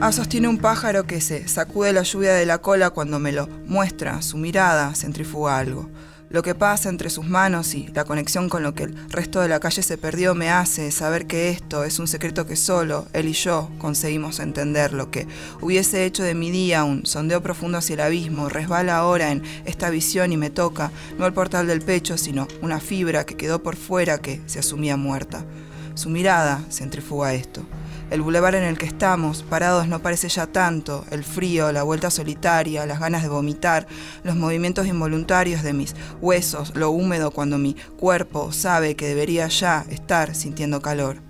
Ah, sostiene un pájaro que se sacude la lluvia de la cola cuando me lo muestra, su mirada centrifuga algo. Lo que pasa entre sus manos y la conexión con lo que el resto de la calle se perdió me hace saber que esto es un secreto que solo él y yo conseguimos entender. Lo que hubiese hecho de mi día un sondeo profundo hacia el abismo resbala ahora en esta visión y me toca, no el portal del pecho, sino una fibra que quedó por fuera que se asumía muerta. Su mirada centrifuga esto. El bulevar en el que estamos, parados, no parece ya tanto. El frío, la vuelta solitaria, las ganas de vomitar, los movimientos involuntarios de mis huesos, lo húmedo cuando mi cuerpo sabe que debería ya estar sintiendo calor.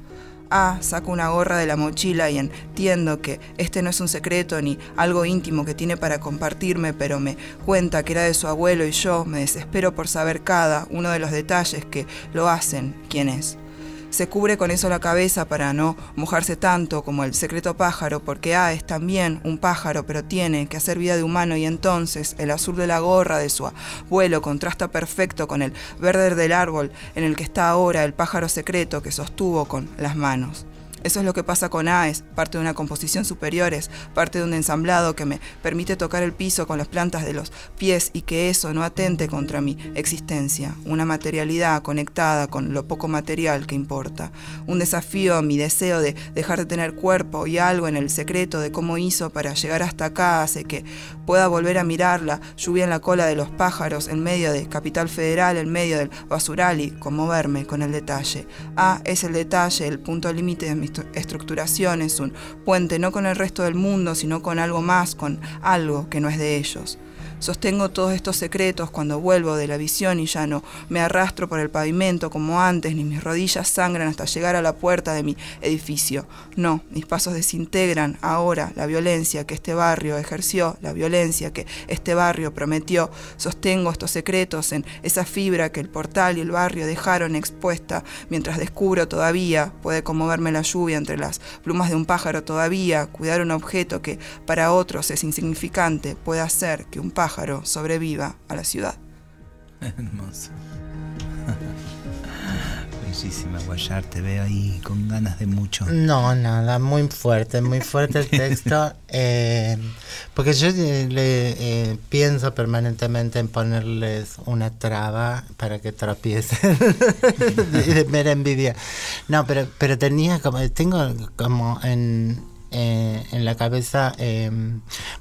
Ah, saco una gorra de la mochila y entiendo que este no es un secreto ni algo íntimo que tiene para compartirme, pero me cuenta que era de su abuelo y yo me desespero por saber cada uno de los detalles que lo hacen quién es. Se cubre con eso la cabeza para no mojarse tanto como el secreto pájaro, porque A es también un pájaro, pero tiene que hacer vida de humano y entonces el azul de la gorra de su abuelo contrasta perfecto con el verde del árbol en el que está ahora el pájaro secreto que sostuvo con las manos. Eso es lo que pasa con A, es parte de una composición superior, es parte de un ensamblado que me permite tocar el piso con las plantas de los pies y que eso no atente contra mi existencia. Una materialidad conectada con lo poco material que importa. Un desafío a mi deseo de dejar de tener cuerpo y algo en el secreto de cómo hizo para llegar hasta acá hace que pueda volver a mirar la lluvia en la cola de los pájaros en medio de Capital Federal, en medio del basural y conmoverme con el detalle. A es el detalle, el punto límite de mi estru- estructuración, es un puente no con el resto del mundo, sino con algo más, con algo que no es de ellos. Sostengo todos estos secretos cuando vuelvo de la visión y ya no me arrastro por el pavimento como antes, ni mis rodillas sangran hasta llegar a la puerta de mi edificio. No, mis pasos desintegran ahora la violencia que este barrio ejerció, la violencia que este barrio prometió. Sostengo estos secretos en esa fibra que el portal y el barrio dejaron expuesta, mientras descubro todavía, puede conmoverme la lluvia entre las plumas de un pájaro todavía, cuidar un objeto que para otros es insignificante, puede hacer que un pájaro sobreviva a la ciudad. Hermoso. *laughs* Bellísima, Guayar, te veo ahí con ganas de mucho. No, nada, muy fuerte, muy fuerte el *laughs* texto. eh, porque yo eh, le eh, pienso permanentemente en ponerles una traba para que tropiecen de, de mera envidia. No, pero, pero tenía como, tengo como en, eh, en la cabeza, eh,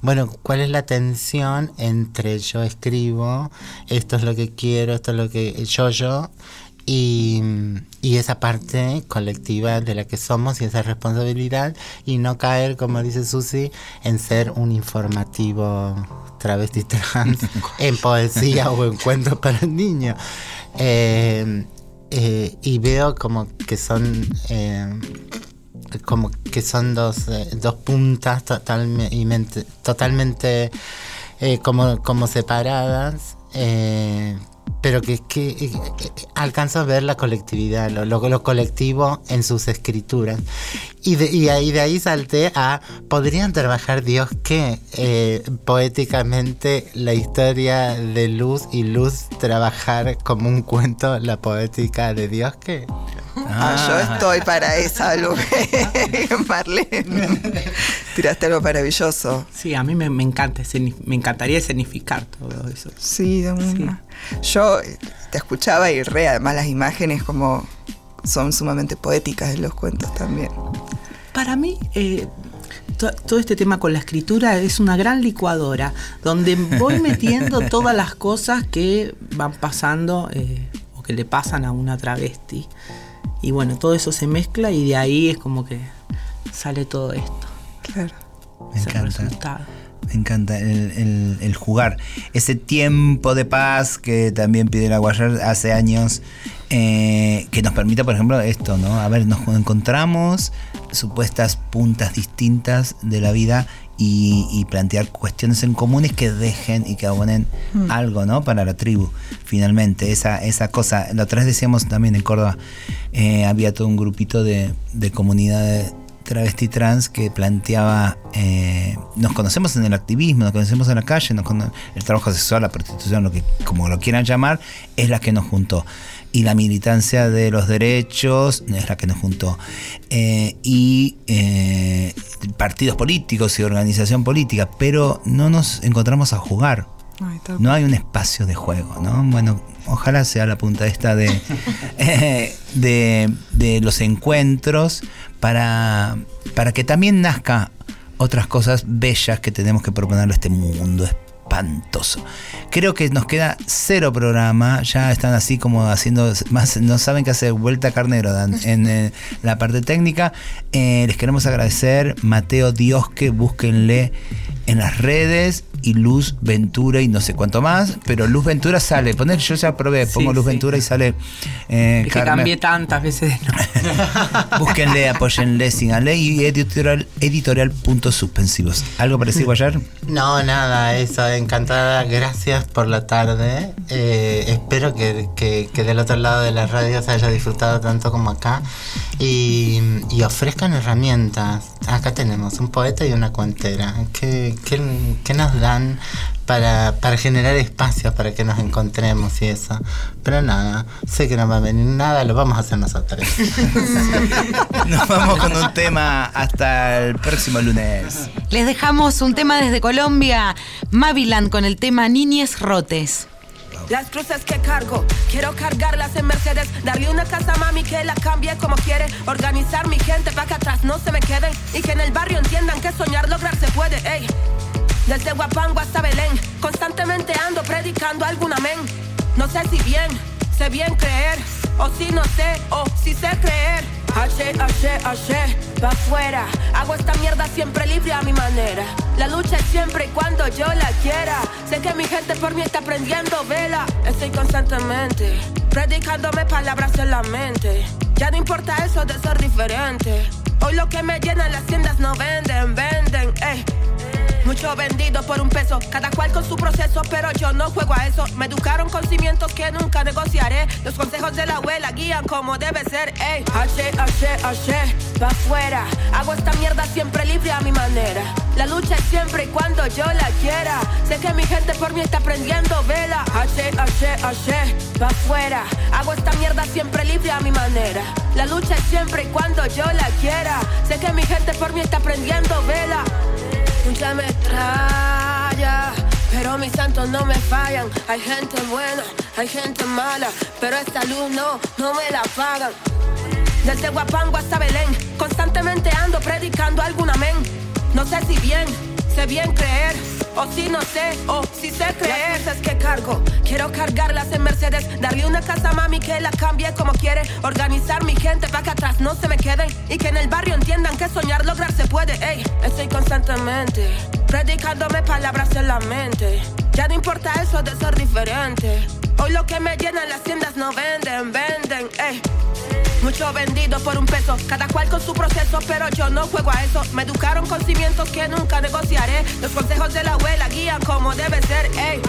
bueno, cuál es la tensión entre yo escribo, esto es lo que quiero, esto es lo que yo, yo, y, y esa parte colectiva de la que somos y esa responsabilidad y no caer, como dice Susi, en ser un informativo travesti trans *laughs* en poesía o en cuentos para niños. Eh, eh, y veo como que son eh, como que son dos, eh, dos puntas totalmente, totalmente eh, como, como separadas, eh, pero que, que eh, eh, alcanzo a ver la colectividad, lo, lo- lo colectivo en sus escrituras. Y de, y ahí, de ahí salté a, ¿podrían trabajar Dios qué? Eh, poéticamente la historia de Luz y Luz trabajar como un cuento la poética de Dios qué? Ah, yo estoy para esa, Lu. *laughs* Marlene. Tiraste algo maravilloso. Sí, a mí me, me encanta, me encantaría escenificar todo eso. Sí, de una. Yo eh, te escuchaba y re, además las imágenes como son sumamente poéticas en los cuentos también. Para mí, eh, to- todo este tema con la escritura es una gran licuadora, donde voy metiendo *laughs* todas las cosas que van pasando eh, o que le pasan a una travesti. Y bueno, todo eso se mezcla y de ahí es como que sale todo esto. Claro. Me Ese encanta. resultado. Me encanta el, el- el jugar. Ese tiempo de paz que también pide la Guayar hace años, eh, que nos permite, por ejemplo, esto, ¿no? A ver, nos encontramos supuestas puntas distintas de la vida y, y plantear cuestiones en comunes que dejen y que abonen Mm. algo, ¿no? Para la tribu, finalmente. Esa, esa cosa. La otra vez decíamos también en Córdoba, eh, había todo un grupito de, de comunidades travesti trans que planteaba, eh, nos conocemos en el activismo, nos conocemos en la calle, nos el trabajo sexual, la prostitución, lo que, como lo quieran llamar, es la que nos juntó. Y la militancia de los derechos es la que nos juntó. Eh, y eh, partidos políticos y organización política, pero no nos encontramos a jugar. No hay un espacio de juego, ¿no? Bueno, ojalá sea la punta esta de, *laughs* eh, de, de los encuentros para, para que también nazca otras cosas bellas que tenemos que proponerle a este mundo espantoso. Creo que nos queda cero programa, ya están así como haciendo más, no saben qué hacer, vuelta carnero dan *laughs* en eh, la parte técnica. Eh, les queremos agradecer, Mateo Diosque, búsquenle en las redes y Luz Ventura y no sé cuánto más, pero Luz Ventura sale, poner, yo ya probé, pongo Luz sí. Ventura y sale eh, Es que Carmen. cambié tantas veces nombre. *laughs* Búsquenle, apóyenle, síganle y editorial, editorial puntos suspensivos. ¿Algo para decir, Guayar? No, nada, eso, encantada, gracias por la tarde. Eh, espero que, que- que del otro lado de la radio se haya disfrutado tanto como acá y, y ofrezcan herramientas. Acá tenemos un poeta y una cuentera. ¿Qué, qué, qué nos dan para, para generar espacios para que nos encontremos y eso. Pero nada, sé que no va a venir nada, lo vamos a hacer nosotros. *laughs* Nos vamos con un tema hasta el próximo lunes. Les dejamos un tema desde Colombia, Maviland con el tema Niñes Rotes. Las cruces que cargo, quiero cargarlas en Mercedes, darle una casa a mami que la cambie como quiere, organizar mi gente para que atrás no se me queden y que en el barrio entiendan que soñar lograr se puede, ey. Desde Guapango hasta Belén, constantemente ando predicando algún amén. No sé si bien, sé bien creer, o si no sé, o si sé creer. H, H, H, pa' afuera. Hago esta mierda siempre libre a mi manera. La lucha es siempre y cuando yo la quiera. Sé que mi gente por mí está prendiendo vela. Estoy constantemente predicándome palabras en la mente. Ya no importa eso de ser diferente. Hoy lo que me llenan las tiendas no venden, venden, ey. Mucho vendido por un peso, cada cual con su proceso, pero yo no juego a eso. Me educaron con cimientos que nunca negociaré. Los consejos de la abuela guían como debe ser, ey. H, H, H, pa' afuera. Hago esta mierda siempre libre a mi manera. La lucha es siempre y cuando yo la quiera. Sé que mi gente por mí está prendiendo vela. H, H, H, pa' afuera. Hago esta mierda siempre libre a mi manera. La lucha es siempre y cuando yo la quiera. Sé que mi gente por mí está prendiendo vela. Mucha me extraña, pero mis santos no me fallan. Hay gente buena, hay gente mala, pero esta luz no, no me la pagan. Desde Guapango hasta Belén, constantemente ando predicando algún amén. No sé si bien, sé bien creer, o si no sé, o si sé creer. Las que cargo, quiero cargarlas en Mercedes, darle una casa a mami que la cambie como quiere, organizar mi gente para que atrás no se me queden y que en el barrio entiendan que soñar lograr se puede. Ey, estoy constantemente predicándome palabras en la mente. Ya no importa eso de ser diferente. Hoy lo que me llenan las tiendas no venden, venden, ey. Muchos vendidos por un peso, cada cual con su proceso, pero yo no juego a eso. Me educaron con cimientos que nunca negociaré. Los consejos de la abuela guían como debe ser, ey.